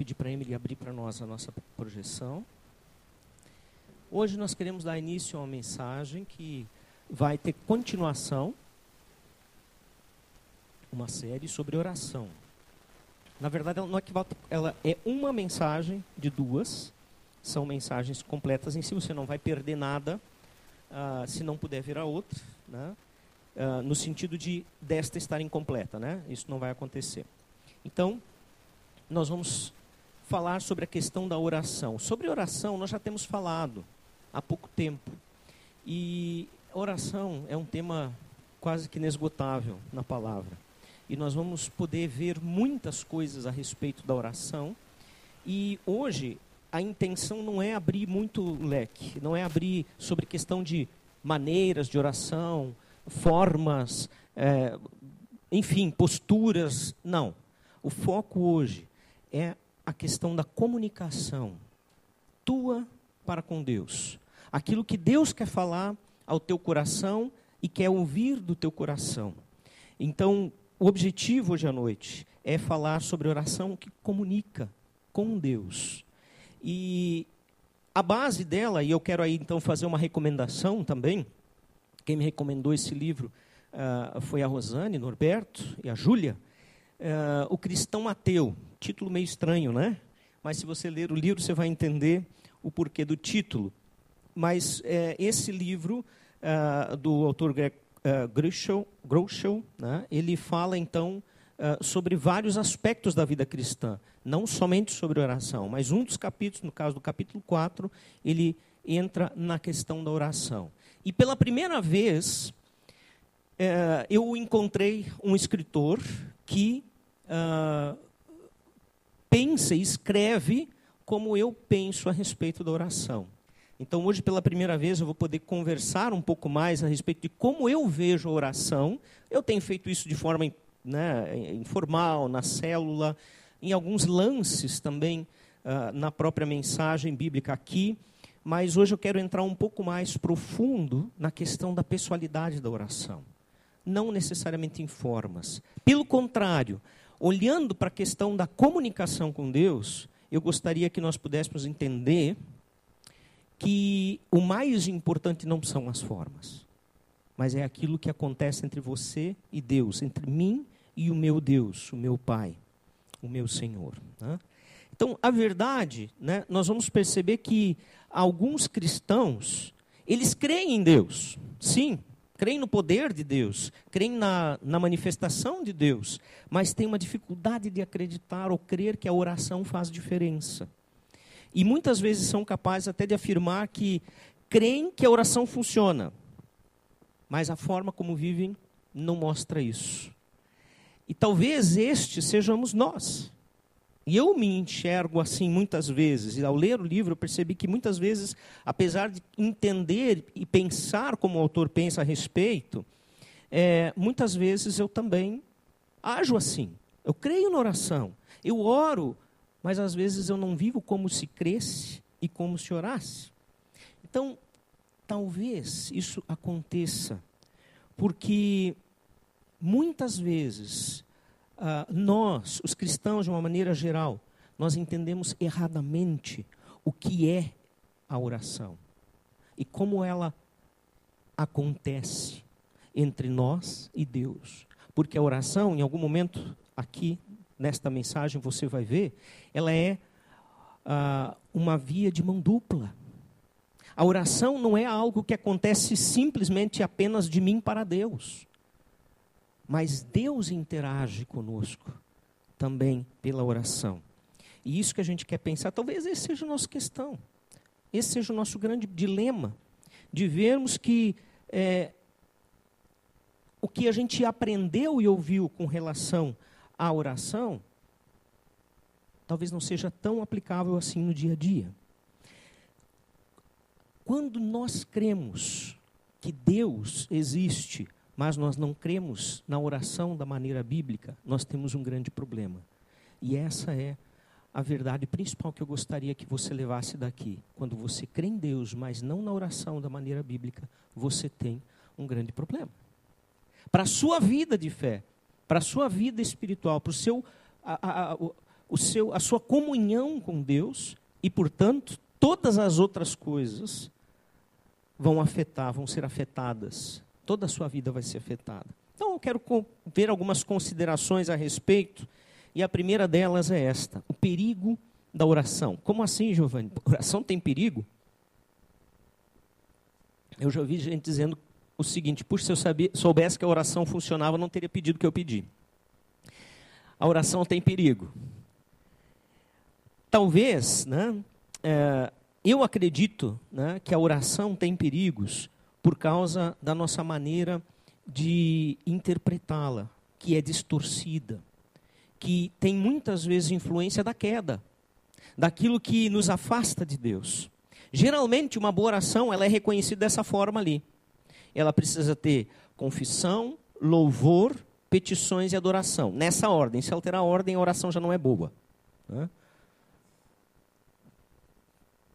pedir para a Emily abrir para nós a nossa projeção. Hoje nós queremos dar início a uma mensagem que vai ter continuação, uma série sobre oração. Na verdade, ela, é, é uma mensagem de duas, são mensagens completas em si, você não vai perder nada uh, se não puder ver a outra, né? Uh, no sentido de desta estar incompleta, né? Isso não vai acontecer. Então, nós vamos falar sobre a questão da oração. Sobre oração, nós já temos falado há pouco tempo. E oração é um tema quase que inesgotável na palavra. E nós vamos poder ver muitas coisas a respeito da oração. E hoje a intenção não é abrir muito leque, não é abrir sobre questão de maneiras de oração, formas, é, enfim, posturas. Não. O foco hoje é a questão da comunicação tua para com Deus. Aquilo que Deus quer falar ao teu coração e quer ouvir do teu coração. Então, o objetivo hoje à noite é falar sobre oração que comunica com Deus. E a base dela, e eu quero aí então fazer uma recomendação também. Quem me recomendou esse livro uh, foi a Rosane Norberto e a Júlia. Uh, o Cristão Ateu. Título meio estranho, né? Mas se você ler o livro, você vai entender o porquê do título. Mas é, esse livro uh, do autor Greg uh, Groeschel, né, ele fala então uh, sobre vários aspectos da vida cristã, não somente sobre oração, mas um dos capítulos, no caso do capítulo 4, ele entra na questão da oração. E pela primeira vez, uh, eu encontrei um escritor que uh, pensa e escreve como eu penso a respeito da oração. Então, hoje, pela primeira vez, eu vou poder conversar um pouco mais a respeito de como eu vejo a oração. Eu tenho feito isso de forma né, informal, na célula, em alguns lances também uh, na própria mensagem bíblica aqui. Mas hoje eu quero entrar um pouco mais profundo na questão da pessoalidade da oração. Não necessariamente em formas. Pelo contrário, olhando para a questão da comunicação com Deus, eu gostaria que nós pudéssemos entender que o mais importante não são as formas, mas é aquilo que acontece entre você e Deus, entre mim e o meu Deus, o meu Pai, o meu Senhor. Né? Então, a verdade, né, nós vamos perceber que alguns cristãos, eles creem em Deus, sim, creem no poder de Deus, creem na, na manifestação de Deus, mas têm uma dificuldade de acreditar ou crer que a oração faz diferença. E muitas vezes são capazes até de afirmar que creem que a oração funciona, mas a forma como vivem não mostra isso. E talvez este sejamos nós. E eu me enxergo assim muitas vezes, e ao ler o livro eu percebi que muitas vezes, apesar de entender e pensar como o autor pensa a respeito, é, muitas vezes eu também ajo assim. Eu creio na oração, eu oro mas às vezes eu não vivo como se cresce e como se orasse. Então, talvez isso aconteça, porque muitas vezes uh, nós, os cristãos de uma maneira geral, nós entendemos erradamente o que é a oração e como ela acontece entre nós e Deus. Porque a oração, em algum momento aqui nesta mensagem você vai ver, ela é ah, uma via de mão dupla. A oração não é algo que acontece simplesmente apenas de mim para Deus. Mas Deus interage conosco também pela oração. E isso que a gente quer pensar, talvez esse seja a nossa questão. Esse seja o nosso grande dilema. De vermos que é, o que a gente aprendeu e ouviu com relação à oração, talvez não seja tão aplicável assim no dia a dia. Quando nós cremos que Deus existe, mas nós não cremos na oração da maneira bíblica, nós temos um grande problema. E essa é a verdade principal que eu gostaria que você levasse daqui. Quando você crê em Deus, mas não na oração da maneira bíblica, você tem um grande problema. Para a sua vida de fé, para a sua vida espiritual, para o seu. A, a, a, o seu, a sua comunhão com Deus e, portanto, todas as outras coisas vão afetar, vão ser afetadas. Toda a sua vida vai ser afetada. Então, eu quero ver algumas considerações a respeito, e a primeira delas é esta: o perigo da oração. Como assim, Giovanni? Oração tem perigo? Eu já ouvi gente dizendo o seguinte: puxa, se eu soubesse que a oração funcionava, não teria pedido o que eu pedi. A oração tem perigo. Talvez, né, é, eu acredito né, que a oração tem perigos por causa da nossa maneira de interpretá-la, que é distorcida, que tem muitas vezes influência da queda, daquilo que nos afasta de Deus. Geralmente, uma boa oração ela é reconhecida dessa forma ali. Ela precisa ter confissão, louvor, petições e adoração. Nessa ordem. Se alterar a ordem, a oração já não é boa. Né?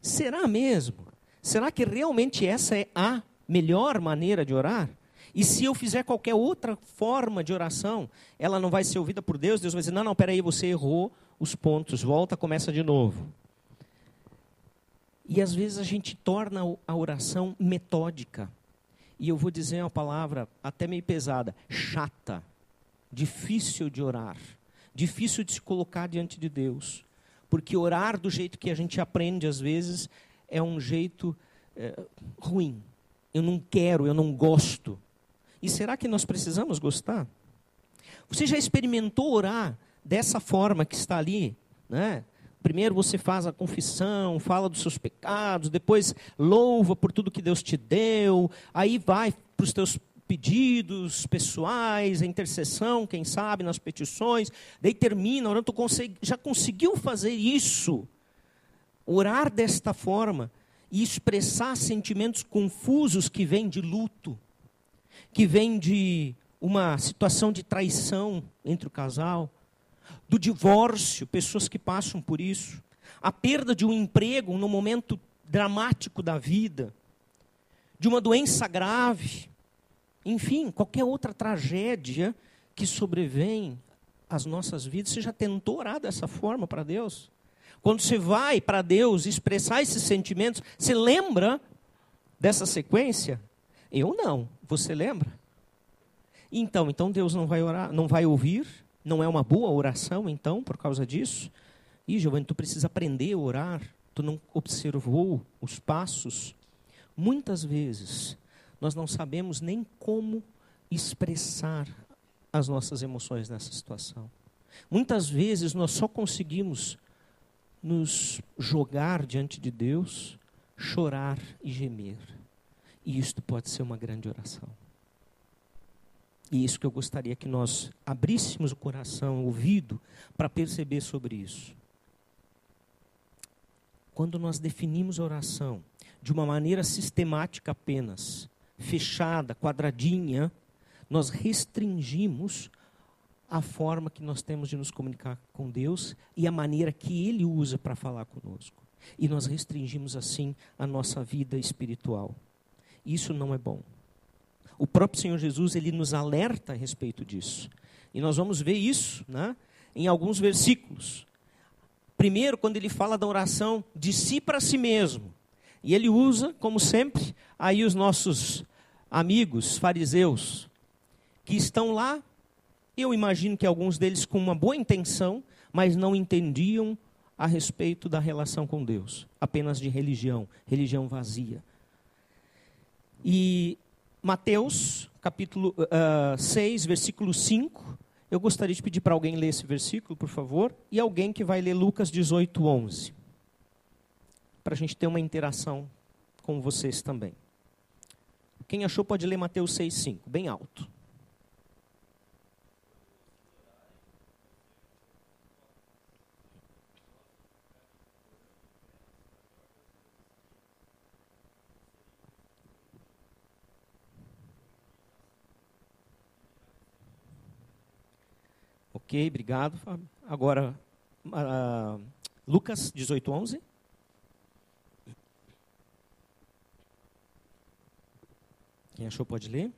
Será mesmo? Será que realmente essa é a melhor maneira de orar? E se eu fizer qualquer outra forma de oração, ela não vai ser ouvida por Deus? Deus vai dizer: não, não, peraí, você errou os pontos, volta, começa de novo. E às vezes a gente torna a oração metódica. E eu vou dizer uma palavra até meio pesada: chata, difícil de orar, difícil de se colocar diante de Deus. Porque orar do jeito que a gente aprende às vezes é um jeito é, ruim. Eu não quero, eu não gosto. E será que nós precisamos gostar? Você já experimentou orar dessa forma que está ali, né? Primeiro você faz a confissão, fala dos seus pecados, depois louva por tudo que Deus te deu, aí vai para os teus pedidos pessoais, a intercessão, quem sabe, nas petições, daí termina orando, tu já conseguiu fazer isso, orar desta forma e expressar sentimentos confusos que vêm de luto, que vêm de uma situação de traição entre o casal, do divórcio, pessoas que passam por isso, a perda de um emprego no momento dramático da vida, de uma doença grave, enfim, qualquer outra tragédia que sobrevém às nossas vidas. Você já tentou orar dessa forma para Deus? Quando você vai para Deus expressar esses sentimentos, você lembra dessa sequência? Eu não. Você lembra? Então, então Deus não vai orar, não vai ouvir, não é uma boa oração, então, por causa disso? Ih, Giovanni, tu precisa aprender a orar. Tu não observou os passos. Muitas vezes, nós não sabemos nem como expressar as nossas emoções nessa situação. Muitas vezes, nós só conseguimos nos jogar diante de Deus, chorar e gemer. E isto pode ser uma grande oração. E isso que eu gostaria que nós abríssemos o coração, o ouvido, para perceber sobre isso. Quando nós definimos a oração de uma maneira sistemática apenas, fechada, quadradinha, nós restringimos a forma que nós temos de nos comunicar com Deus e a maneira que Ele usa para falar conosco. E nós restringimos assim a nossa vida espiritual. Isso não é bom. O próprio Senhor Jesus ele nos alerta a respeito disso. E nós vamos ver isso né, em alguns versículos. Primeiro, quando ele fala da oração de si para si mesmo. E ele usa, como sempre, aí os nossos amigos fariseus, que estão lá, eu imagino que alguns deles com uma boa intenção, mas não entendiam a respeito da relação com Deus, apenas de religião, religião vazia. E Mateus, capítulo uh, ah, 6, versículo 5. Eu gostaria de pedir para alguém ler esse versículo, por favor, e alguém que vai ler Lucas 18, 11. Para a gente ter uma interação com vocês também. Quem achou pode ler Mateus 6, 5, bem alto. Ok, obrigado, Fábio. Agora, uh, Lucas 18, 11. Quem achou pode ler.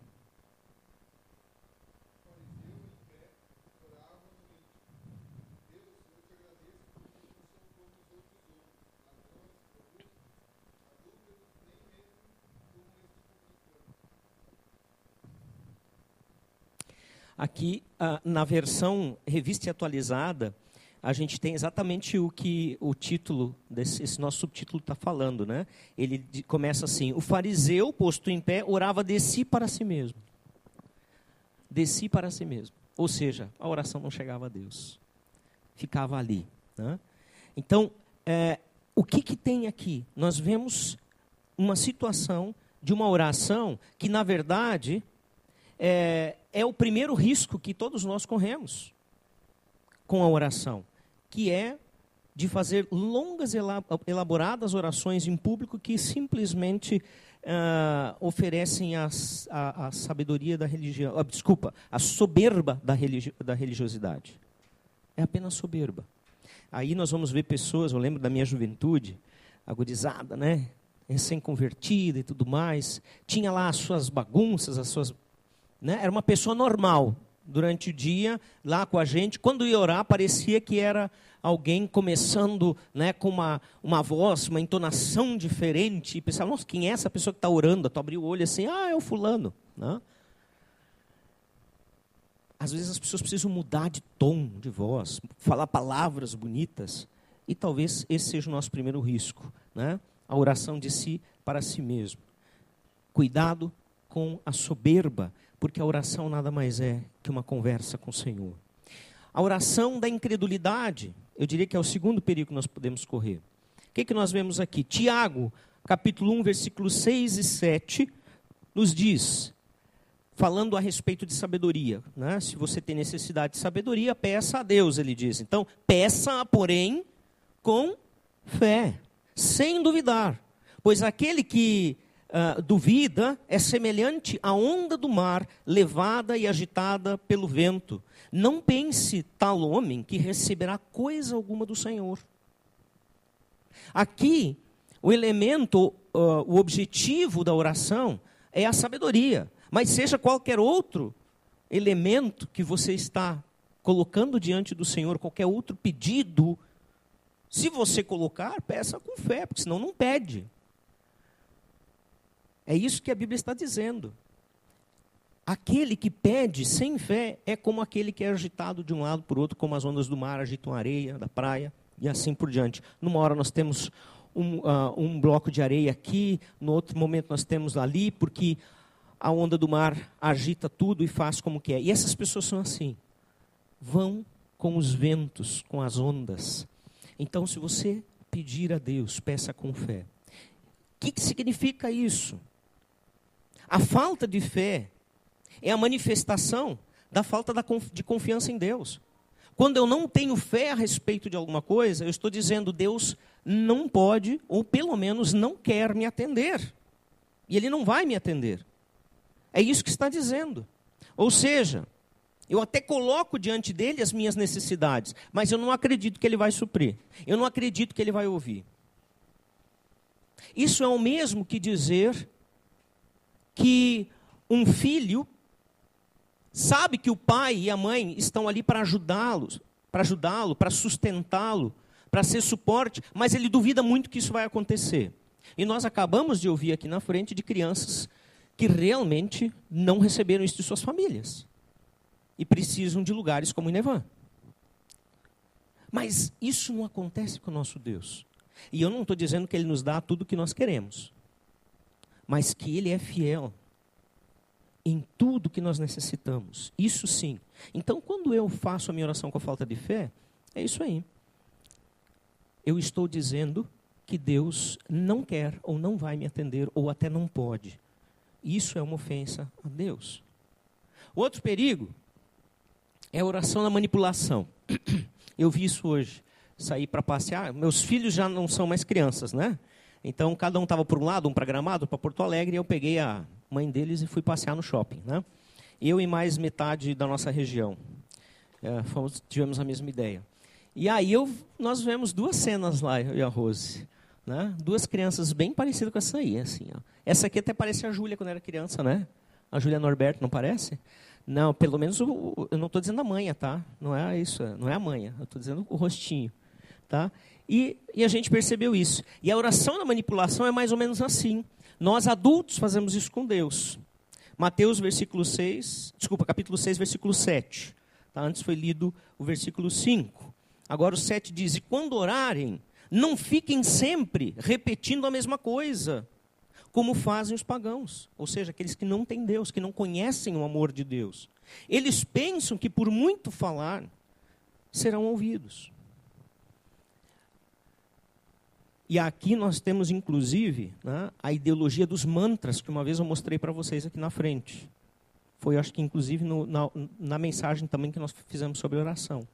Aqui, ah, na versão revista e atualizada, a gente tem exatamente o que o título desse esse nosso subtítulo está falando, né? Ele começa assim: o fariseu posto em pé orava de si para si mesmo, de si para si mesmo. Ou seja, a oração não chegava a Deus, ficava ali. Né? Então, é, o que, que tem aqui? Nós vemos uma situação de uma oração que, na verdade, é, é o primeiro risco que todos nós corremos com a oração, que é de fazer longas, elaboradas orações em público que simplesmente uh, oferecem a, a, a, sabedoria da religião, uh, desculpa, a soberba da, religi da religiosidade. É apenas soberba. Aí nós vamos ver pessoas, eu lembro da minha juventude, agudizada, né? Recém-convertida e tudo mais. Tinha lá as suas bagunças, as suas. Né? Era uma pessoa normal durante o dia, lá com a gente. Quando ia orar, parecia que era alguém começando né, com uma, uma voz, uma entonação diferente. E pensava, nossa, quem é essa pessoa que está orando? Tu abriu o olho assim, ah, é o fulano. Né? Às vezes as pessoas precisam mudar de tom de voz, falar palavras bonitas. E talvez esse seja o nosso primeiro risco, né? a oração de si para si mesmo. Cuidado com a soberba, porque a oração nada mais é que uma conversa com o Senhor. A oração da incredulidade, eu diria que é o segundo perigo que nós podemos correr. O que, que nós vemos aqui? Tiago, capítulo 1, versículos 6 e 7, nos diz: falando a respeito de sabedoria. Né? Se você tem necessidade de sabedoria, peça a Deus, ele diz. Então, peça, porém, com fé, sem duvidar. Pois aquele que uh, duvida é semelhante à onda do mar, levada e agitada pelo vento. Não pense tal homem que receberá coisa alguma do Senhor. Aqui, o elemento, uh, o objetivo da oração é a sabedoria. Mas seja qualquer outro elemento que você está colocando diante do Senhor, qualquer outro pedido, se você colocar, peça com fé, porque senão não pede. É isso que a Bíblia está dizendo. Aquele que pede sem fé é como aquele que é agitado de um lado para o outro, como as ondas do mar agitam a areia da praia e assim por diante. Numa hora nós temos um, uh, um bloco de areia aqui, no outro momento nós temos ali, porque a onda do mar agita tudo e faz como quer. E essas pessoas são assim. Vão com os ventos, com as ondas. Então, se você pedir a Deus, peça com fé. O que, que significa isso? A falta de fé é a manifestação da falta de confiança em Deus. Quando eu não tenho fé a respeito de alguma coisa, eu estou dizendo Deus não pode, ou pelo menos não quer me atender. E Ele não vai me atender. É isso que está dizendo. Ou seja, eu até coloco diante dele as minhas necessidades, mas eu não acredito que ele vai suprir. Eu não acredito que ele vai ouvir. Isso é o mesmo que dizer que um filho sabe que o pai e a mãe estão ali para ajudá-lo, para ajudá-lo, para sustentá-lo, para ser suporte, mas ele duvida muito que isso vai acontecer. E nós acabamos de ouvir aqui na frente de crianças que realmente não receberam isso de suas famílias e precisam de lugares como Inevan. Mas isso não acontece com o nosso Deus. E eu não estou dizendo que Ele nos dá tudo o que nós queremos, mas que Ele é fiel em tudo que nós necessitamos. Isso sim. Então, quando eu faço a minha oração com a falta de fé, é isso aí. Eu estou dizendo que Deus não quer ou não vai me atender ou até não pode. Isso é uma ofensa a Deus. Outro perigo é a oração da manipulação. Eu vi isso hoje. Saí para passear. Meus filhos já não são mais crianças, né? Então, cada um estava por um lado, um para Gramado, para Porto Alegre, e eu peguei a mãe deles e fui passear no shopping, né? Eu e mais metade da nossa região. É, fomos, tivemos a mesma ideia. E aí eu, nós vemos duas cenas lá, eu e a Rose. Né? Duas crianças bem parecidas com essa aí. Assim, ó. Essa aqui até parece a Júlia quando era criança, né? A Júlia Norberto, não parece? Não, pelo menos o, eu não estou dizendo a manha, tá? Não é isso, não é a manha. Eu estou dizendo o rostinho, tá? E, e a gente percebeu isso. E a oração da manipulação é mais ou menos assim. Nós adultos fazemos isso com Deus. Mateus, versículo 6, desculpa, capítulo 6, versículo 7. Tá? Antes foi lido o versículo 5. Agora o 7 diz: E quando orarem, não fiquem sempre repetindo a mesma coisa, como fazem os pagãos, ou seja, aqueles que não têm Deus, que não conhecem o amor de Deus. Eles pensam que por muito falar serão ouvidos. E aqui nós temos, inclusive, né, a ideologia dos mantras, que uma vez eu mostrei para vocês aqui na frente. Foi, acho que, inclusive, no, na, na, mensagem também que nós fizemos sobre oração.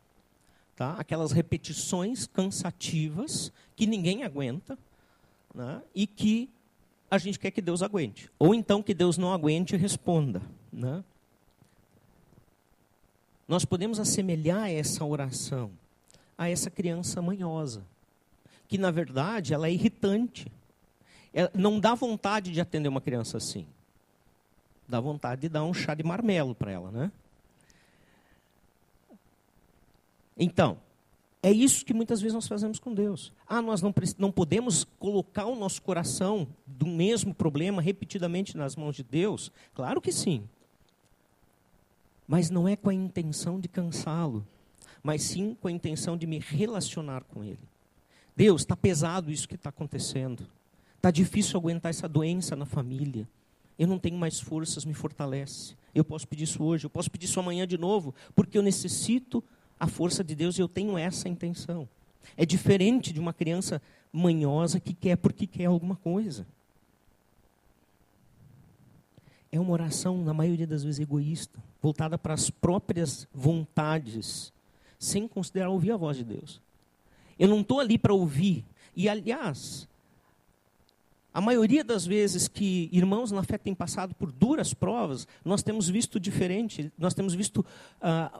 Tá? Aquelas repetições cansativas que ninguém aguenta né, e que a gente quer que Deus aguente. Ou então que Deus não aguente e responda. Né? Nós podemos assemelhar essa oração a essa criança manhosa que na verdade ela é irritante. É, não dá vontade de atender uma criança assim. Dá vontade de dar um chá de marmelo para ela, né? Então, é isso que muitas vezes nós fazemos com Deus. Ah, nós não, não podemos colocar o nosso coração do mesmo problema repetidamente nas mãos de Deus? Claro que sim. Mas não é com a intenção de cansá-lo, mas sim com a intenção de me relacionar com Ele. Deus, está pesado isso que está acontecendo. Está difícil aguentar essa doença na família. Eu não tenho mais forças, me fortalece. Eu posso pedir isso hoje, eu posso pedir isso amanhã de novo, porque eu necessito a força de Deus e eu tenho essa intenção. É diferente de uma criança manhosa que quer porque quer alguma coisa. É uma oração, na maioria das vezes, egoísta, voltada para as próprias vontades, sem considerar ouvir a voz de Deus. Eu não estou ali para ouvir. E, aliás, a maioria das vezes que irmãos na fé têm passado por duras provas, nós temos visto diferente, nós temos visto ah,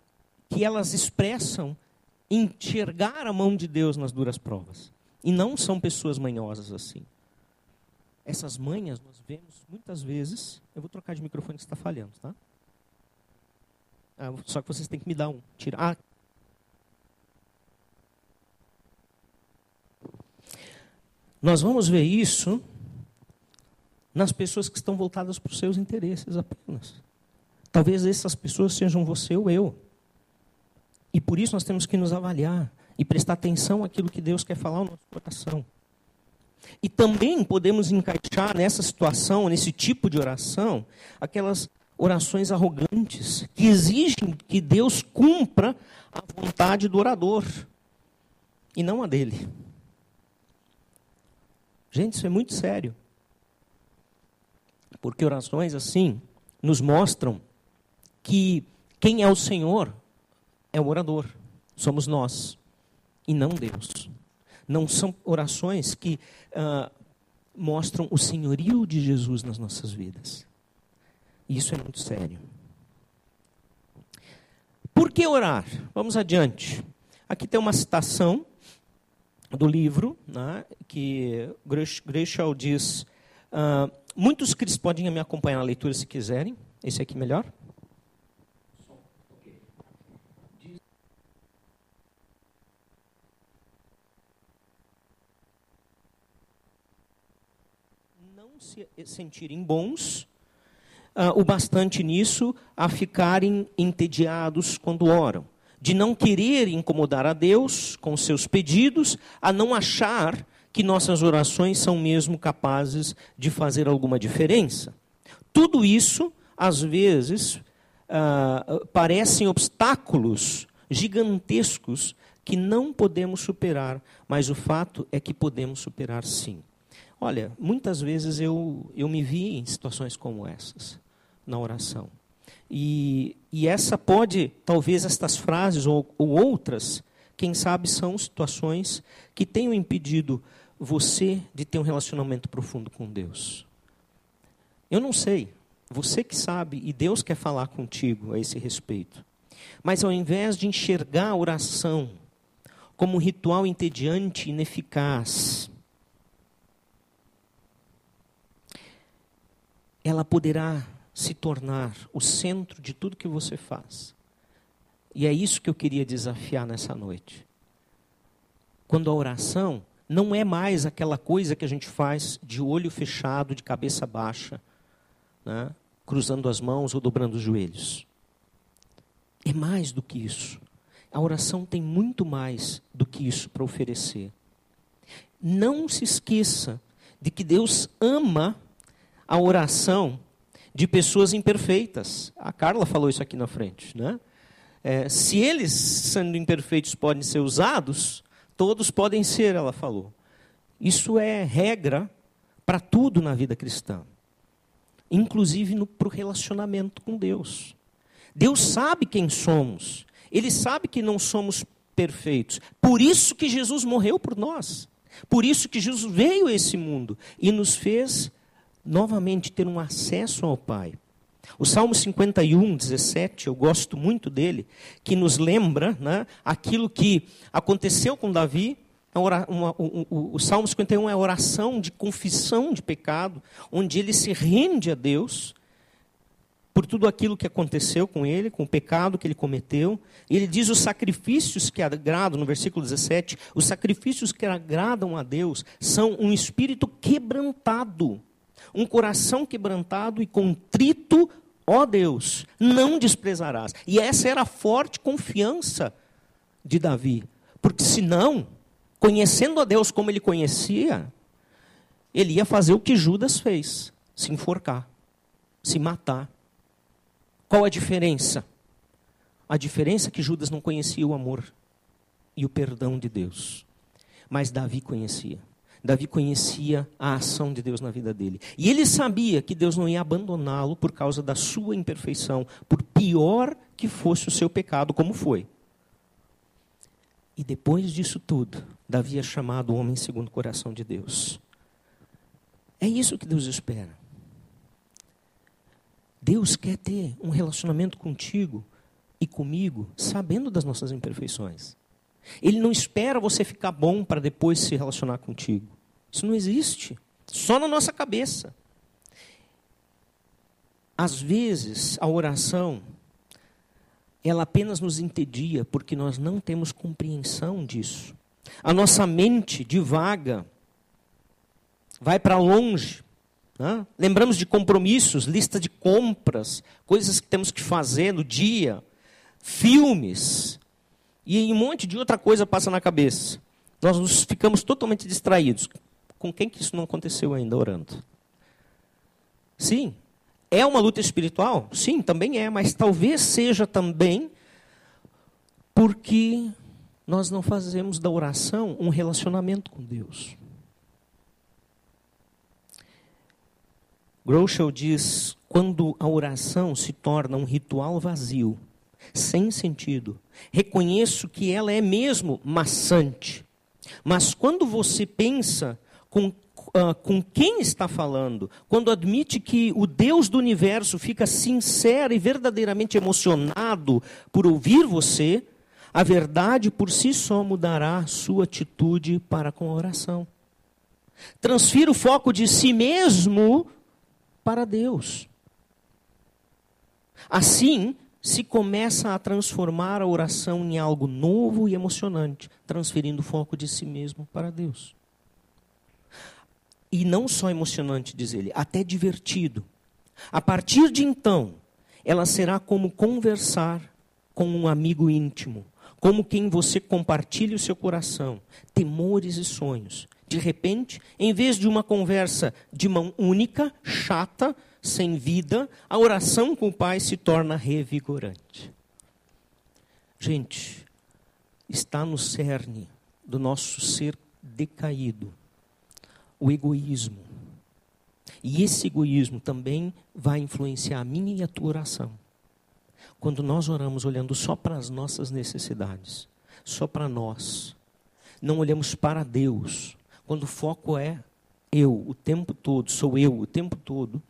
que elas expressam enxergar a mão de Deus nas duras provas. E não são pessoas manhosas assim. Essas manhas nós vemos muitas vezes. Eu vou trocar de microfone que está falhando, tá? Ah, só que vocês têm que me dar um. Tira. Ah, Nós vamos ver isso nas pessoas que estão voltadas para os seus interesses apenas. Talvez essas pessoas sejam você ou eu. E por isso nós temos que nos avaliar e prestar atenção àquilo que Deus quer falar no nosso coração. E também podemos encaixar nessa situação, nesse tipo de oração, aquelas orações arrogantes que exigem que Deus cumpra a vontade do orador e não a dele. Gente, isso é muito sério. Porque orações assim nos mostram que quem é o Senhor é o orador, somos nós, e não Deus. Não são orações que uh, mostram o senhorio de Jesus nas nossas vidas. Isso é muito sério. Por que orar? Vamos adiante. Aqui tem uma citação do livro, né, que Greshel diz: uh, muitos cristãos podem me acompanhar na leitura se quiserem. Esse aqui melhor. Não se sentirem bons uh, o bastante nisso a ficarem entediados quando oram de não querer incomodar a Deus com seus pedidos, a não achar que nossas orações são mesmo capazes de fazer alguma diferença. Tudo isso, às vezes, uh, parecem obstáculos gigantescos que não podemos superar, mas o fato é que podemos superar sim. Olha, muitas vezes eu, eu me vi em situações como essas, na oração. E, e essa pode, talvez estas frases ou, ou outras, quem sabe são situações que tenham impedido você de ter um relacionamento profundo com Deus. Eu não sei, você que sabe e Deus quer falar contigo a esse respeito. Mas ao invés de enxergar a oração como um ritual entediante e ineficaz, ela poderá se tornar o centro de tudo que você faz. E é isso que eu queria desafiar nessa noite. Quando a oração não é mais aquela coisa que a gente faz de olho fechado, de cabeça baixa, né? cruzando as mãos ou dobrando os joelhos. É mais do que isso. A oração tem muito mais do que isso para oferecer. Não se esqueça de que Deus ama a oração de pessoas imperfeitas. A Carla falou isso aqui na frente, né? É, se eles, sendo imperfeitos, podem ser usados, todos podem ser, ela falou. Isso é regra para tudo na vida cristã, inclusive para o relacionamento com Deus. Deus sabe quem somos, Ele sabe que não somos perfeitos. Por isso que Jesus morreu por nós. Por isso que Jesus veio a esse mundo e nos fez novamente ter um acesso ao Pai. O Salmo 51, 17, eu gosto muito dele, que nos lembra né, aquilo que aconteceu com Davi. Uma, uma, o, o, o Salmo 51 é a oração de confissão de pecado, onde ele se rende a Deus por tudo aquilo que aconteceu com ele, com o pecado que ele cometeu. Ele diz os sacrifícios que agradam, no versículo 17, os sacrifícios que agradam a Deus são um espírito quebrantado, um coração quebrantado e contrito, ó Deus, não desprezarás. E essa era a forte confiança de Davi, porque senão, conhecendo a Deus como ele conhecia, ele ia fazer o que Judas fez: se enforcar, se matar. Qual a diferença? A diferença é que Judas não conhecia o amor e o perdão de Deus, mas Davi conhecia. Davi conhecia a ação de Deus na vida dele. E ele sabia que Deus não ia abandoná-lo por causa da sua imperfeição, por pior que fosse o seu pecado, como foi. E depois disso tudo, Davi é chamado homem segundo o coração de Deus. É isso que Deus espera. Deus quer ter um relacionamento contigo e comigo, sabendo das nossas imperfeições. Ele não espera você ficar bom para depois se relacionar contigo. Isso não existe. Só na nossa cabeça. Às vezes, a oração, ela apenas nos entedia porque nós não temos compreensão disso. A nossa mente divaga, vai para longe, né? Lembramos de compromissos, lista de compras, coisas que temos que fazer no dia, filmes, e um monte de outra coisa passa na cabeça. Nós nos ficamos totalmente distraídos. Com quem que isso não aconteceu ainda orando? Sim. É uma luta espiritual? Sim, também é, mas talvez seja também porque nós não fazemos da oração um relacionamento com Deus. Groucho diz: quando a oração se torna um ritual vazio, sem sentido, reconheço que ela é mesmo maçante. Mas quando você pensa com, uh, com quem está falando, quando admite que o Deus do universo fica sincero e verdadeiramente emocionado por ouvir você, a verdade por si só mudará sua atitude para com a oração. Transfira o foco de si mesmo para Deus. Assim, se começa a transformar a oração em algo novo e emocionante, transferindo o foco de si mesmo para Deus. E não só emocionante, diz ele, até divertido. A partir de então, ela será como conversar com um amigo íntimo, como quem você compartilha o seu coração, temores e sonhos, de repente, em vez de uma conversa de mão única, chata, sem vida, a oração com o Pai se torna revigorante. Gente, está no cerne do nosso ser decaído o egoísmo. E esse egoísmo também vai influenciar a minha e a tua oração. Quando nós oramos olhando só para as nossas necessidades, só para nós, não olhamos para Deus, quando o foco é eu o tempo todo, sou eu o tempo todo,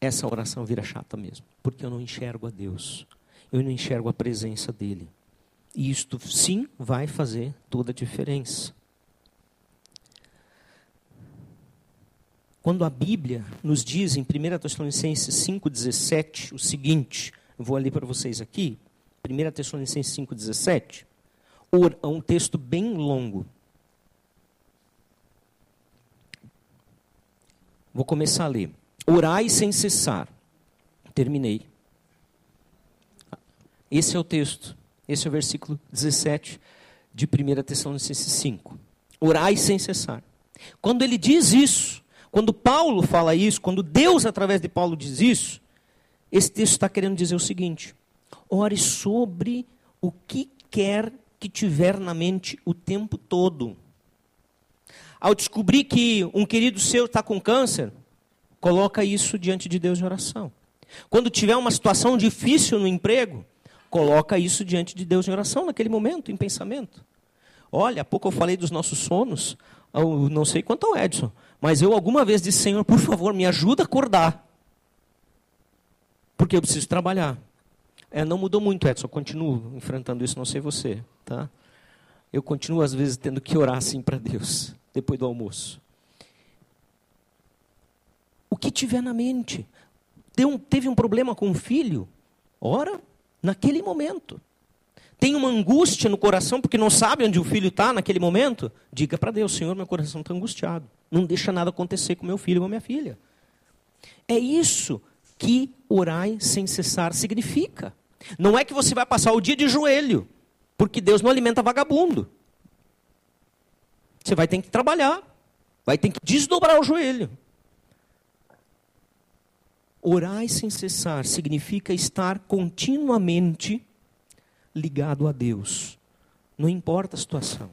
essa oração vira chata mesmo, porque eu não enxergo a Deus, eu não enxergo a presença dEle. E isto sim vai fazer toda a diferença. Quando a Bíblia nos diz em 1 Tessalonicenses 5,17 o seguinte, eu vou ler para vocês aqui, 1 Tessalonicenses 5,17, é um texto bem longo. Vou começar a ler. Orai sem cessar. Terminei. Esse é o texto. Esse é o versículo 17 de 1 Tessalonicenses 5. Orai sem cessar. Quando ele diz isso, quando Paulo fala isso, quando Deus, através de Paulo, diz isso, esse texto está querendo dizer o seguinte: ore sobre o que quer que tiver na mente o tempo todo. Ao descobrir que um querido seu está com câncer, coloca isso diante de Deus em oração. Quando tiver uma situação difícil no emprego, coloca isso diante de Deus em oração naquele momento, em pensamento. Olha, há pouco eu falei dos nossos sonos, não sei quanto ao Edson, mas eu alguma vez disse, Senhor, por favor, me ajuda a acordar. Porque eu preciso trabalhar. É, não mudou muito, Edson, eu continuo enfrentando isso, não sei você. Tá? Eu continuo, às vezes, tendo que orar assim para Deus, depois do almoço. Que tiver na mente. Um, teve um problema com o filho? Ora, naquele momento. Tem uma angústia no coração porque não sabe onde o filho está naquele momento? Diga para Deus, Senhor, meu coração está angustiado. Não deixa nada acontecer com meu filho ou minha filha. É isso que orai sem cessar significa. Não é que você vai passar o dia de joelho, porque Deus não alimenta vagabundo. Você vai ter que trabalhar, vai ter que desdobrar o joelho. Orai sem cessar significa estar continuamente ligado a Deus, não importa a situação.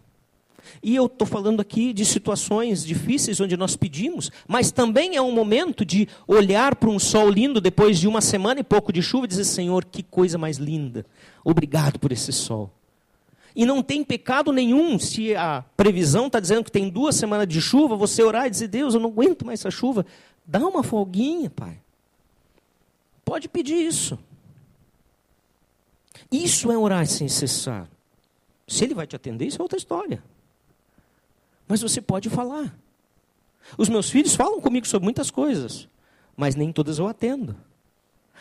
E eu estou falando aqui de situações difíceis onde nós pedimos, mas também é um momento de olhar para um sol lindo depois de uma semana e pouco de chuva e dizer: Senhor, que coisa mais linda, obrigado por esse sol. E não tem pecado nenhum se a previsão está dizendo que tem duas semanas de chuva, você orar e dizer: Deus, eu não aguento mais essa chuva. Dá uma folguinha, Pai. Pode pedir isso. Isso é orar sem cessar. Se ele vai te atender, isso é outra história. Mas você pode falar. Os meus filhos falam comigo sobre muitas coisas, mas nem todas eu atendo.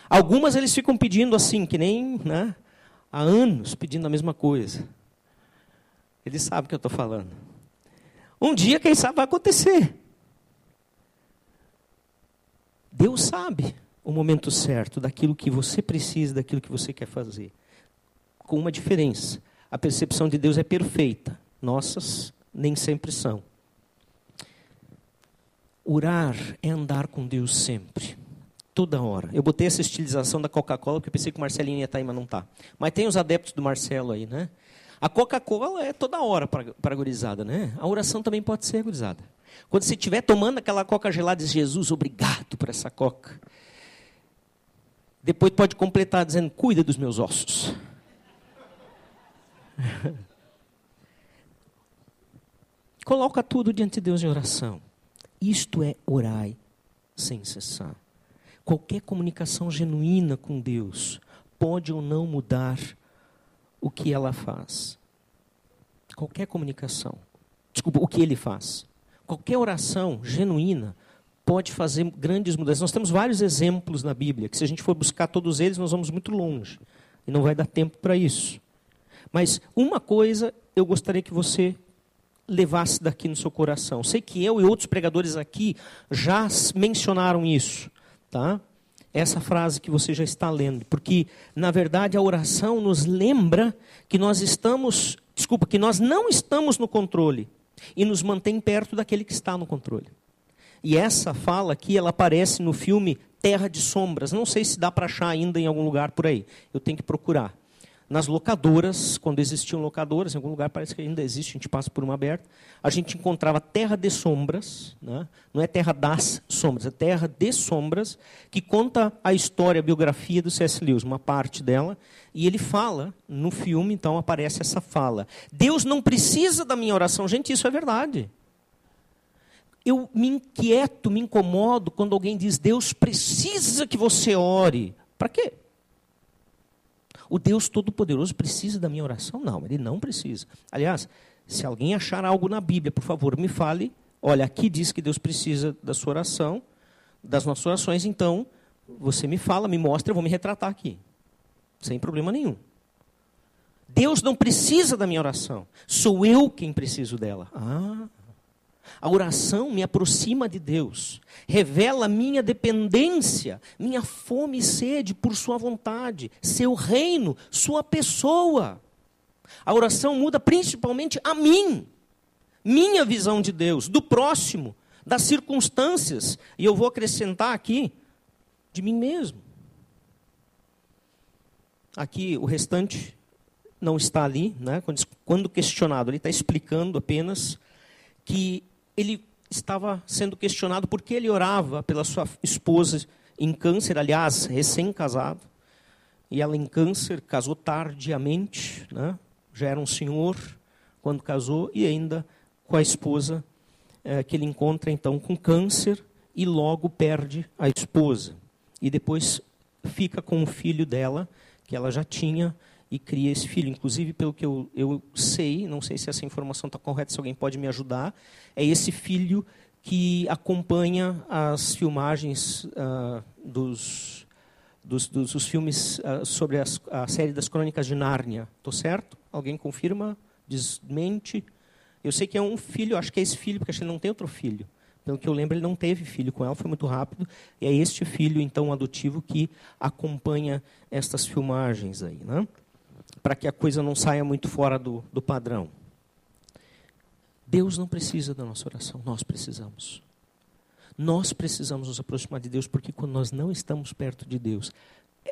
Algumas eles ficam pedindo assim, que nem né, há anos pedindo a mesma coisa. Eles sabem o que eu estou falando. Um dia, quem sabe, vai acontecer. Deus sabe o momento certo daquilo que você precisa, daquilo que você quer fazer. Com uma diferença: a percepção de Deus é perfeita, nossas nem sempre são. Orar é andar com Deus sempre, toda hora. Eu botei essa estilização da Coca-Cola porque eu pensei que o Marcelinho ia estar aí, mas não está. Mas tem os adeptos do Marcelo aí, né? A Coca-Cola é toda hora para a gurizada, né? A oração também pode ser gurizada. Quando você estiver tomando aquela coca gelada, diz Jesus, obrigado por essa coca. Depois pode completar dizendo, cuida dos meus ossos. Coloca tudo diante de Deus em oração. Isto é orai sem cessar. Qualquer comunicação genuína com Deus pode ou não mudar o que ela faz. Qualquer comunicação. Desculpa, o que ele faz. Qualquer oração genuína pode fazer grandes mudanças. Nós temos vários exemplos na Bíblia, que se a gente for buscar todos eles, nós vamos muito longe. E não vai dar tempo para isso. Mas uma coisa eu gostaria que você levasse daqui no seu coração. Sei que eu e outros pregadores aqui já mencionaram isso, tá? Essa frase que você já está lendo, porque na verdade a oração nos lembra que nós estamos, desculpa, que nós não estamos no controle e nos mantém perto daquele que está no controle. E essa fala aqui, ela aparece no filme Terra de Sombras. Não sei se dá para achar ainda em algum lugar por aí. Eu tenho que procurar nas locadoras, quando existiam locadoras, em algum lugar parece que ainda existe, a gente passa por uma aberta, a gente encontrava Terra de Sombras, né? não é Terra das Sombras, é Terra de Sombras, que conta a história, a biografia do C.S. Lewis, uma parte dela, e ele fala, no filme, então aparece essa fala. Deus não precisa da minha oração. Gente, isso é verdade. Eu me inquieto, me incomodo quando alguém diz, Deus precisa que você ore. Para quê? O Deus Todo-Poderoso precisa da minha oração? Não, ele não precisa. Aliás, se alguém achar algo na Bíblia, por favor, me fale. Olha, aqui diz que Deus precisa da sua oração, das nossas orações, então você me fala, me mostra, eu vou me retratar aqui. Sem problema nenhum. Deus não precisa da minha oração. Sou eu quem preciso dela. Ah. A oração me aproxima de Deus, revela minha dependência, minha fome e sede por Sua vontade, Seu reino, Sua pessoa. A oração muda principalmente a mim, minha visão de Deus, do próximo, das circunstâncias, e eu vou acrescentar aqui, de mim mesmo. Aqui o restante não está ali, né? quando questionado, ele está explicando apenas que ele estava sendo questionado porque ele orava pela sua esposa em câncer, aliás, recém-casado, e ela em câncer casou tardiamente, né? já era um senhor quando casou, e ainda com a esposa é, que ele encontra então com câncer e logo perde a esposa. E depois fica com o filho dela, que ela já tinha, e cria esse filho. Inclusive, pelo que eu, eu sei, não sei se essa informação está correta, se alguém pode me ajudar, é esse filho que acompanha as filmagens uh, dos, dos, dos, dos, filmes uh, sobre as, a série das Crônicas de Nárnia. Estou certo? Alguém confirma? Desmente? Eu sei que é um filho, acho que é esse filho, porque acho que ele não tem outro filho. Pelo que eu lembro, ele não teve filho com ela, foi muito rápido. E é este filho, então, adotivo, que acompanha estas filmagens aí. Né? Para que a coisa não saia muito fora do, do padrão. Deus não precisa da nossa oração, nós precisamos. Nós precisamos nos aproximar de Deus, porque quando nós não estamos perto de Deus,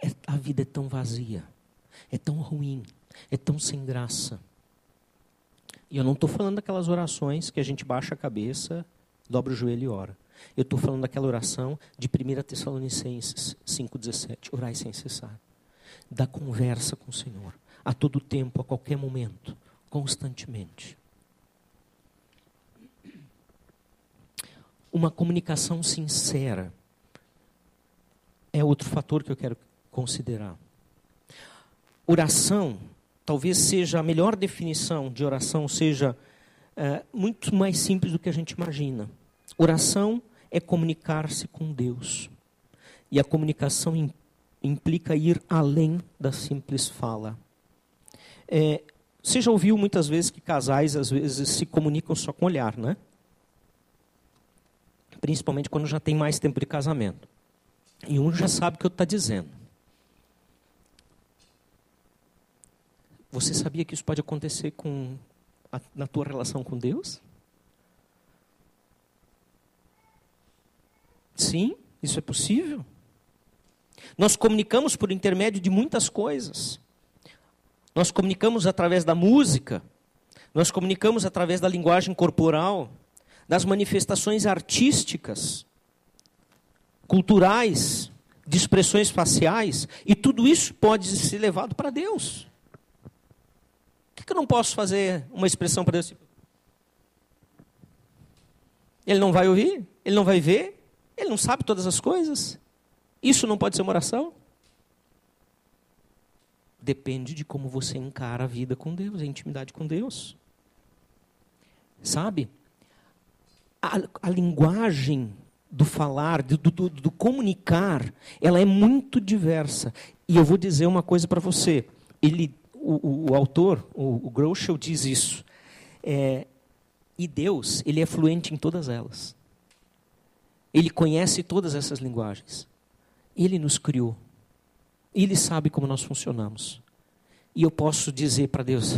é, a vida é tão vazia, é tão ruim, é tão sem graça. E eu não estou falando daquelas orações que a gente baixa a cabeça, dobra o joelho e ora. Eu estou falando daquela oração de 1 Tessalonicenses 5,17, orai sem cessar. Da conversa com o Senhor a todo tempo, a qualquer momento, constantemente. Uma comunicação sincera é outro fator que eu quero considerar. Oração, talvez seja a melhor definição de oração, seja é, muito mais simples do que a gente imagina. Oração é comunicar-se com Deus. E a comunicação implica ir além da simples fala. É, você já ouviu muitas vezes que casais às vezes se comunicam só com olhar, né? Principalmente quando já tem mais tempo de casamento. E um já sabe o que eu está dizendo. Você sabia que isso pode acontecer com a, na tua relação com Deus? Sim, isso é possível. Nós comunicamos por intermédio de muitas coisas. Nós comunicamos através da música, nós comunicamos através da linguagem corporal, das manifestações artísticas, culturais, de expressões faciais, e tudo isso pode ser levado para Deus. Por que eu não posso fazer uma expressão para Deus? Ele não vai ouvir, ele não vai ver, ele não sabe todas as coisas. Isso não pode ser uma oração? Depende de como você encara a vida com Deus, a intimidade com Deus. Sabe? A, a linguagem do falar, do, do, do, comunicar, ela é muito diversa. E eu vou dizer uma coisa para você. Ele, o, o, o autor, o, o Groucho, diz isso. É, e Deus, ele é fluente em todas elas. Ele conhece todas essas linguagens. Ele nos criou. Ele sabe como nós funcionamos. E eu posso dizer para Deus: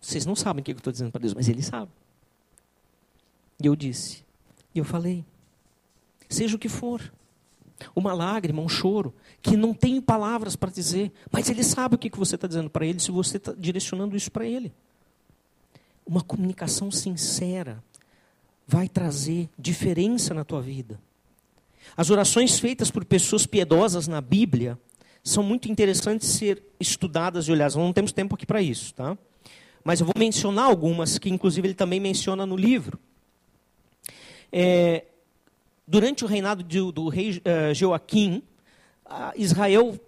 Vocês não sabem o que eu estou dizendo para Deus, mas Ele sabe. E eu disse, e eu falei: Seja o que for, uma lágrima, um choro, que não tem palavras para dizer, mas Ele sabe o que você está dizendo para Ele, se você está direcionando isso para Ele. Uma comunicação sincera vai trazer diferença na tua vida. As orações feitas por pessoas piedosas na Bíblia são muito interessantes ser estudadas e olhadas. Não temos tempo aqui para isso, tá? Mas eu vou mencionar algumas que, inclusive, ele também menciona no livro. É, durante o reinado de, do rei uh, Joaquim, Israel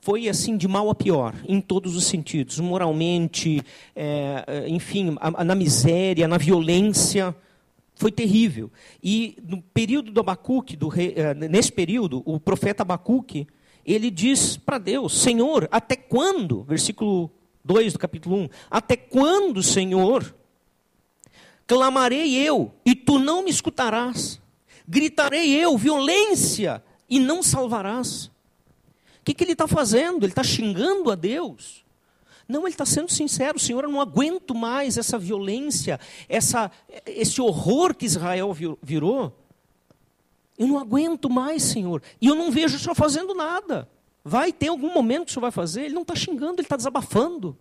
foi assim de mal a pior, em todos os sentidos, moralmente, é, enfim, a, a, na miséria, na violência foi terrível. E no período do Abacuque, do rei, eh, nesse período, o profeta Abacuque, ele diz para Deus: Senhor, até quando? Versículo 2 do capítulo 1: Até quando, Senhor, Clamarei eu, e tu não me escutarás. Gritarei eu, violência, e não salvarás. O que, que ele está fazendo? Ele está xingando a Deus? Não, ele está sendo sincero, Senhor, eu não aguento mais essa violência, essa, esse horror que Israel virou. Eu não aguento mais, Senhor. E eu não vejo o Senhor fazendo nada. Vai ter algum momento que o Senhor vai fazer? Ele não está xingando, ele está desabafando.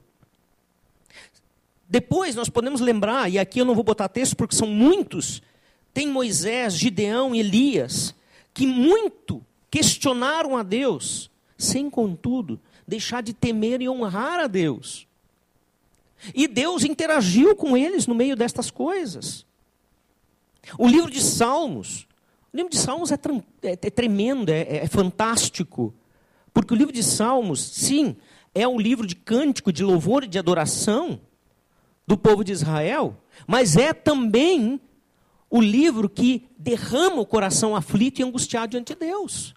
Depois nós podemos lembrar, e aqui eu não vou botar texto porque são muitos, tem Moisés, Gideão Elias, que muito questionaram a Deus, sem contudo deixar de temer e honrar a Deus. E Deus interagiu com eles no meio destas coisas. O livro de Salmos, o livro de Salmos é, é, é tremendo, é, é fantástico. Porque o livro de Salmos, sim, é um livro de cântico, de louvor e de adoração do povo de Israel, mas é também o livro que derrama o coração aflito e angustiado diante de Deus.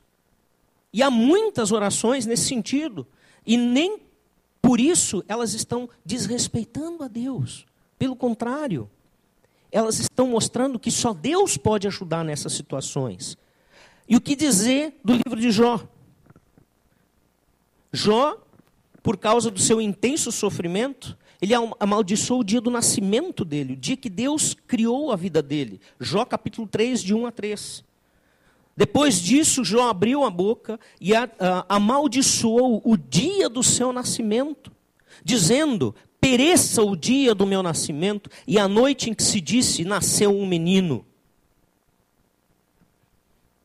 E há muitas orações nesse sentido, e nem por isso elas estão desrespeitando a Deus. Pelo contrário, elas estão mostrando que só Deus pode ajudar nessas situações. E o que dizer do livro de Jó? Jó, por causa do seu intenso sofrimento, ele amaldiçoou o dia do nascimento dele, o dia que Deus criou a vida dele. Jó capítulo 3, de 1 a 3. Depois disso, Jó abriu a boca e amaldiçoou o dia do seu nascimento, dizendo: Pereça o dia do meu nascimento e a noite em que se disse: Nasceu um menino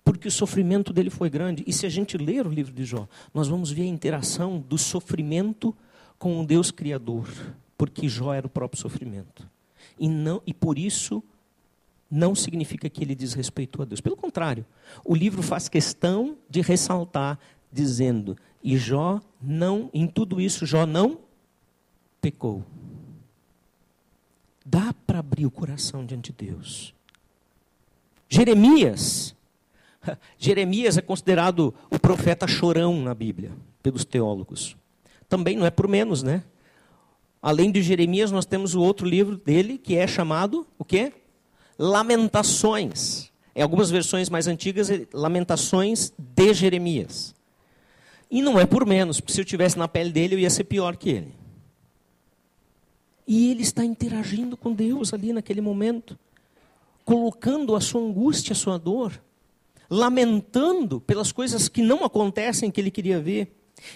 porque o sofrimento dele foi grande. E se a gente ler o livro de Jó, nós vamos ver a interação do sofrimento com o Deus Criador, porque Jó era o próprio sofrimento. E, não, e por isso não significa que ele desrespeitou a Deus. Pelo contrário, o livro faz questão de ressaltar, dizendo: e Jó não, em tudo isso, Jó não pecou. Dá para abrir o coração diante de Deus. Jeremias Jeremias é considerado o profeta chorão na Bíblia, pelos teólogos. Também não é por menos, né? Além de Jeremias, nós temos o outro livro dele, que é chamado, o quê? Lamentações. Em algumas versões mais antigas, Lamentações de Jeremias. E não é por menos, porque se eu tivesse na pele dele, eu ia ser pior que ele. E ele está interagindo com Deus ali naquele momento, colocando a sua angústia, a sua dor lamentando pelas coisas que não acontecem que ele queria ver.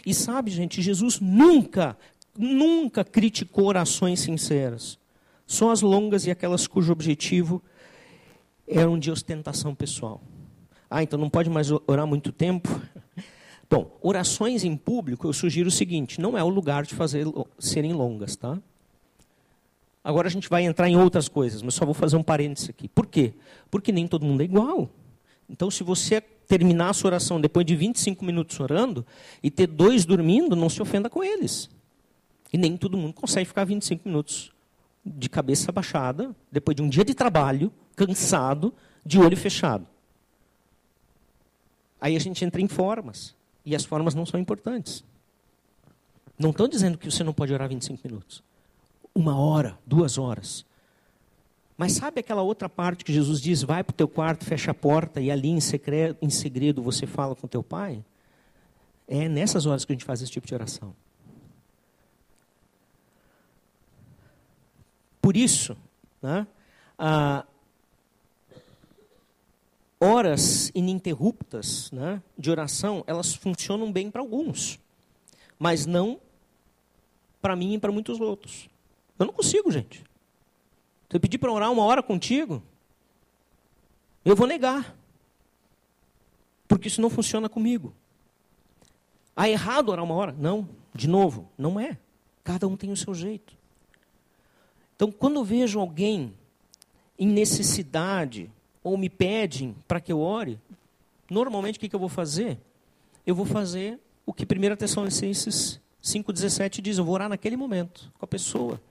E sabe, gente, Jesus nunca, nunca criticou orações sinceras. Só as longas e aquelas cujo objetivo eram de ostentação pessoal. Ah, então não pode mais orar muito tempo? Bom, orações em público, eu sugiro o seguinte: não é o lugar de fazer serem longas, tá? Agora a gente vai entrar em outras coisas, mas só vou fazer um parênteses aqui. Por quê? Porque nem todo mundo é igual. Então, se você terminar a sua oração depois de 25 minutos orando e ter dois dormindo, não se ofenda com eles. E nem todo mundo consegue ficar 25 minutos de cabeça baixada, depois de um dia de trabalho, cansado, de olho fechado. Aí a gente entra em formas. E as formas não são importantes. Não estão dizendo que você não pode orar 25 minutos. Uma hora, duas horas. Mas sabe aquela outra parte que Jesus diz: vai para o teu quarto, fecha a porta e ali em segredo, em segredo você fala com teu pai? É nessas horas que a gente faz esse tipo de oração. Por isso, né, ah, horas ininterruptas né, de oração, elas funcionam bem para alguns, mas não para mim e para muitos outros. Eu não consigo, gente. Se eu pedir para orar uma hora contigo, eu vou negar. Porque isso não funciona comigo. Ah, errado orar uma hora? Não, de novo, não é. Cada um tem o seu jeito. Então, quando eu vejo alguém em necessidade, ou me pedem para que eu ore, normalmente o que, que eu vou fazer? Eu vou fazer o que 1 Tessalonicenses 5,17 diz, eu vou orar naquele momento, com a pessoa.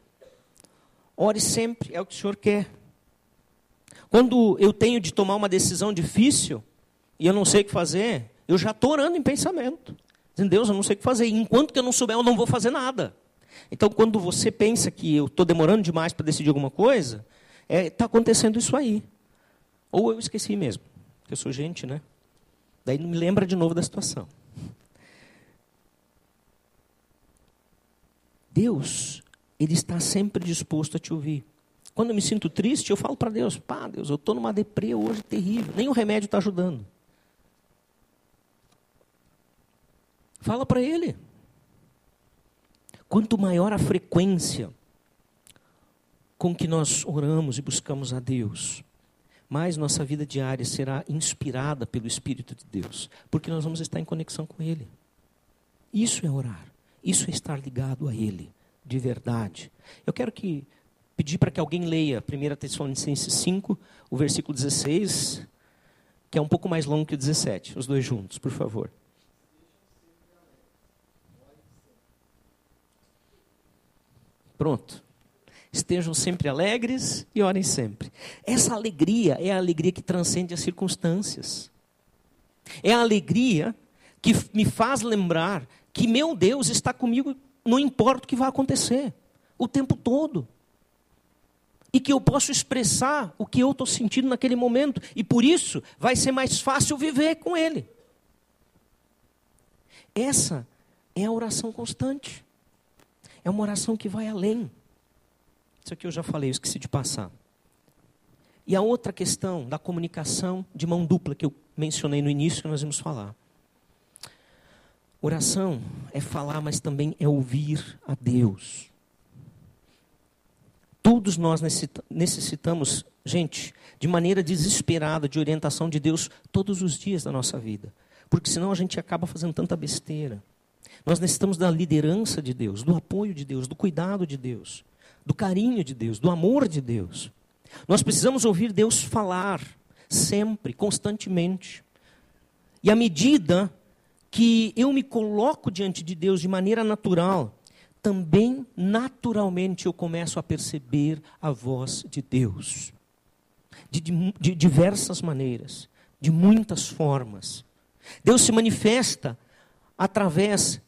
Ore sempre, é o que o Senhor quer. Quando eu tenho de tomar uma decisão difícil e eu não sei o que fazer, eu já estou orando em pensamento. Dizendo, Deus, eu não sei o que fazer. E enquanto que eu não souber, eu não vou fazer nada. Então, quando você pensa que eu estou demorando demais para decidir alguma coisa, Está é, tá acontecendo isso aí. Ou eu esqueci mesmo, que eu sou gente, né? Daí me lembra de novo da situação. Deus, Ele está sempre disposto a te ouvir. Quando eu me sinto triste, eu falo para Deus: pá, Deus, eu estou numa deprê hoje terrível, nem o remédio está ajudando. Fala para Ele. Quanto maior a frequência com que nós oramos e buscamos a Deus, mais nossa vida diária será inspirada pelo Espírito de Deus, porque nós vamos estar em conexão com Ele. Isso é orar, isso é estar ligado a Ele, de verdade. Eu quero que pedir para que alguém leia 1 Tessalonicenses 5, o versículo 16, que é um pouco mais longo que o 17, os dois juntos, por favor. Pronto. Estejam sempre alegres e orem sempre. Essa alegria é a alegria que transcende as circunstâncias. É a alegria que me faz lembrar que meu Deus está comigo, não importa o que vai acontecer, o tempo todo. E que eu posso expressar o que eu estou sentindo naquele momento. E por isso vai ser mais fácil viver com Ele. Essa é a oração constante. É uma oração que vai além. Isso aqui eu já falei, eu esqueci de passar. E a outra questão da comunicação de mão dupla que eu mencionei no início, que nós vamos falar. Oração é falar, mas também é ouvir a Deus. Todos nós necessitamos, gente, de maneira desesperada, de orientação de Deus todos os dias da nossa vida. Porque senão a gente acaba fazendo tanta besteira. Nós necessitamos da liderança de Deus, do apoio de Deus, do cuidado de Deus, do carinho de Deus, do amor de Deus. Nós precisamos ouvir Deus falar, sempre, constantemente. E à medida que eu me coloco diante de Deus de maneira natural, também naturalmente eu começo a perceber a voz de Deus. De, de, diversas maneiras, de muitas formas. Deus se manifesta através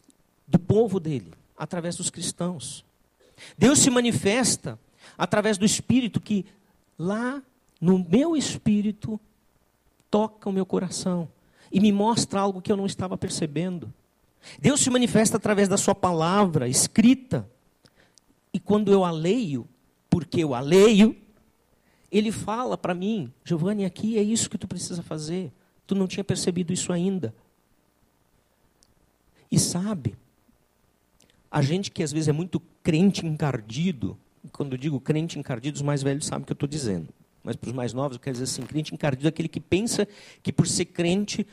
do povo dele, através dos cristãos. Deus se manifesta através do Espírito que lá no meu espírito toca o meu coração e me mostra algo que eu não estava percebendo. Deus se manifesta através da sua palavra escrita. E quando eu a leio, porque eu a leio, ele fala para mim, Giovanni, aqui é isso que tu precisa fazer. Tu não tinha percebido isso ainda. E sabe, a gente que às vezes é muito crente encardido, quando digo crente encardido, os mais velhos sabem o que eu estou dizendo. Mas para os mais novos, eu quero dizer assim, crente encardido é aquele que pensa que por ser crente,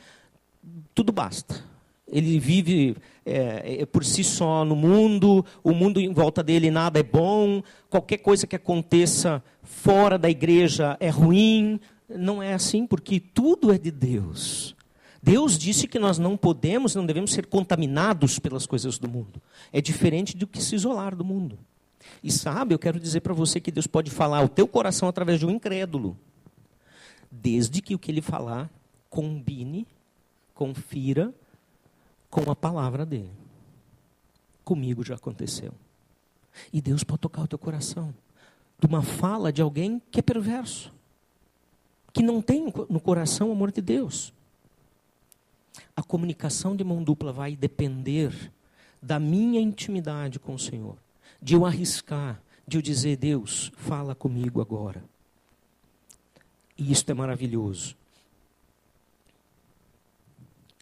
tudo basta. Ele vive é, é, por si só no mundo, o mundo em volta dele nada é bom, qualquer coisa que aconteça fora da igreja é ruim. Não é assim, porque tudo é de Deus. Deus disse que nós não podemos, não devemos ser contaminados pelas coisas do mundo. É diferente do que se isolar do mundo. E sabe, eu quero dizer para você que Deus pode falar ao teu coração através de um incrédulo, desde que o que ele falar combine, confira com a palavra dele. Comigo já aconteceu. E Deus pode tocar o teu coração de uma fala de alguém que é perverso, que não tem no coração o amor de Deus. A comunicação de mão dupla vai depender da minha intimidade com o Senhor, de eu arriscar, de eu dizer: Deus, fala comigo agora. E isto é maravilhoso.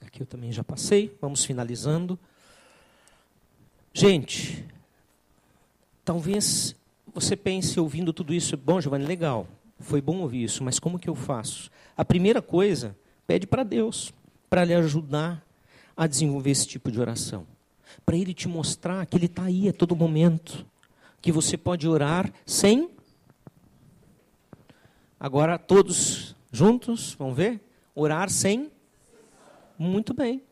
Aqui eu também já passei, vamos finalizando. Gente, talvez você pense ouvindo tudo isso, bom, Giovanni, legal, foi bom ouvir isso, mas como que eu faço? A primeira coisa, pede para Deus para lhe ajudar a desenvolver esse tipo de oração. Para ele te mostrar que ele está aí a todo momento. Que você pode orar sem. Agora todos juntos, vamos ver? Orar sem. Muito bem.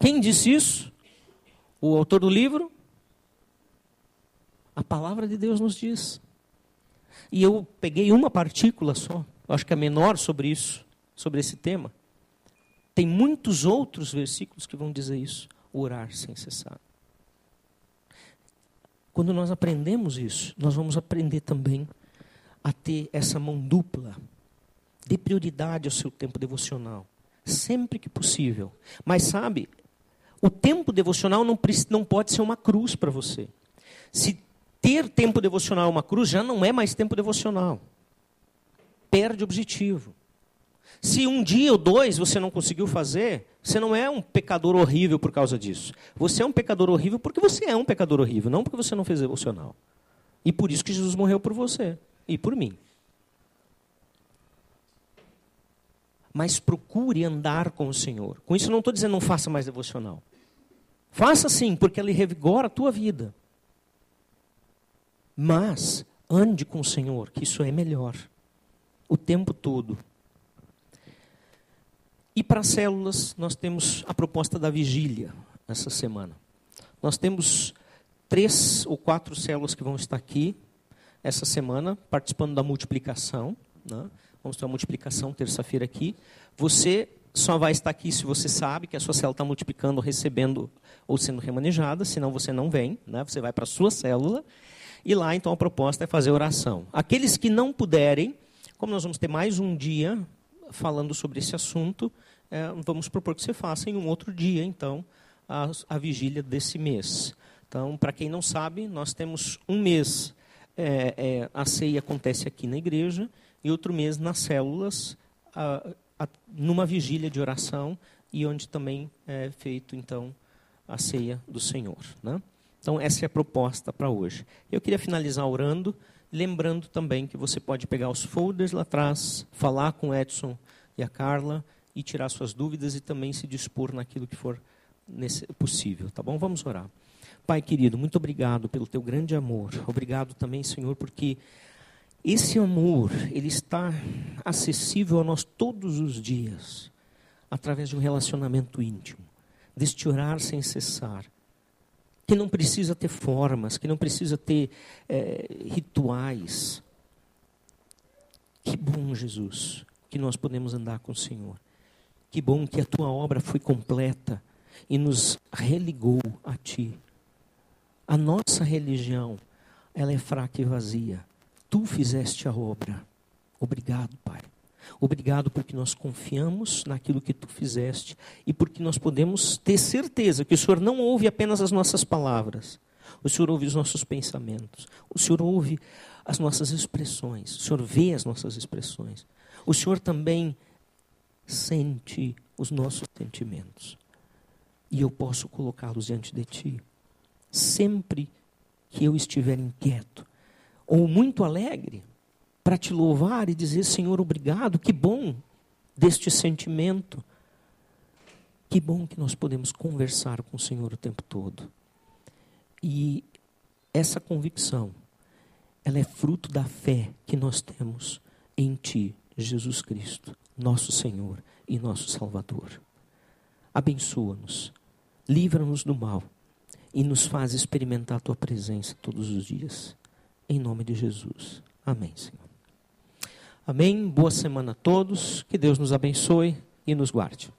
Quem disse isso? O autor do livro? A palavra de Deus nos diz. E eu peguei uma partícula só, acho que é menor sobre isso, sobre esse tema. Tem muitos outros versículos que vão dizer isso. Orar sem cessar. Quando nós aprendemos isso, nós vamos aprender também a ter essa mão dupla. Dê prioridade ao seu tempo devocional, sempre que possível. Mas sabe, o tempo devocional não, não pode ser uma cruz para você. Se ter tempo devocional é uma cruz, já não é mais tempo devocional. Perde o objetivo. Se um dia ou dois você não conseguiu fazer, você não é um pecador horrível por causa disso. Você é um pecador horrível porque você é um pecador horrível, não porque você não fez devocional. E por isso que Jesus morreu por você e por mim. Mas procure andar com o Senhor. Com isso, não estou dizendo não faça mais devocional. Faça sim, porque ele revigora a tua vida. Mas ande com o Senhor, que isso é melhor. O tempo todo. E para as células, nós temos a proposta da vigília essa semana. Nós temos três ou quatro células que vão estar aqui essa semana, participando da multiplicação. Né? Vamos ter uma multiplicação terça-feira aqui. Você só vai estar aqui se você sabe que a sua célula está multiplicando, recebendo ou sendo remanejada, senão você não vem, né? você vai para a sua célula. E lá, então, a proposta é fazer oração. Aqueles que não puderem, como nós vamos ter mais um dia falando sobre esse assunto, é, vamos propor que você faça em um outro dia, então, a, a vigília desse mês. Então, para quem não sabe, nós temos um mês, é, é, a ceia acontece aqui na igreja, e outro mês nas células, a, a, numa vigília de oração, e onde também é feito, então, a ceia do Senhor. Né? Então, essa é a proposta para hoje. Eu queria finalizar orando, lembrando também que você pode pegar os folders lá atrás, falar com o Edson e a Carla, e tirar suas dúvidas e também se dispor naquilo que for possível, tá bom? Vamos orar. Pai querido, muito obrigado pelo teu grande amor. Obrigado também, Senhor, porque esse amor, ele está acessível a nós todos os dias, através de um relacionamento íntimo, deste orar sem cessar, que não precisa ter formas, que não precisa ter é, rituais. Que bom, Jesus, que nós podemos andar com o Senhor. Que bom que a tua obra foi completa e nos religou a ti. A nossa religião, ela é fraca e vazia. Tu fizeste a obra. Obrigado, Pai. Obrigado porque nós confiamos naquilo que tu fizeste e porque nós podemos ter certeza que o Senhor não ouve apenas as nossas palavras, o Senhor ouve os nossos pensamentos, o Senhor ouve as nossas expressões, o Senhor vê as nossas expressões. O Senhor também sente os nossos sentimentos. E eu posso colocá-los diante de ti. Sempre que eu estiver inquieto ou muito alegre, para te louvar e dizer: Senhor, obrigado, que bom deste sentimento. Que bom que nós podemos conversar com o Senhor o tempo todo. E essa convicção, ela é fruto da fé que nós temos em Ti, Jesus Cristo nosso Senhor e nosso Salvador. Abençoa-nos, livra-nos do mal e nos faz experimentar a tua presença todos os dias. Em nome de Jesus. Amém, Senhor. Amém. Boa semana a todos. Que Deus nos abençoe e nos guarde.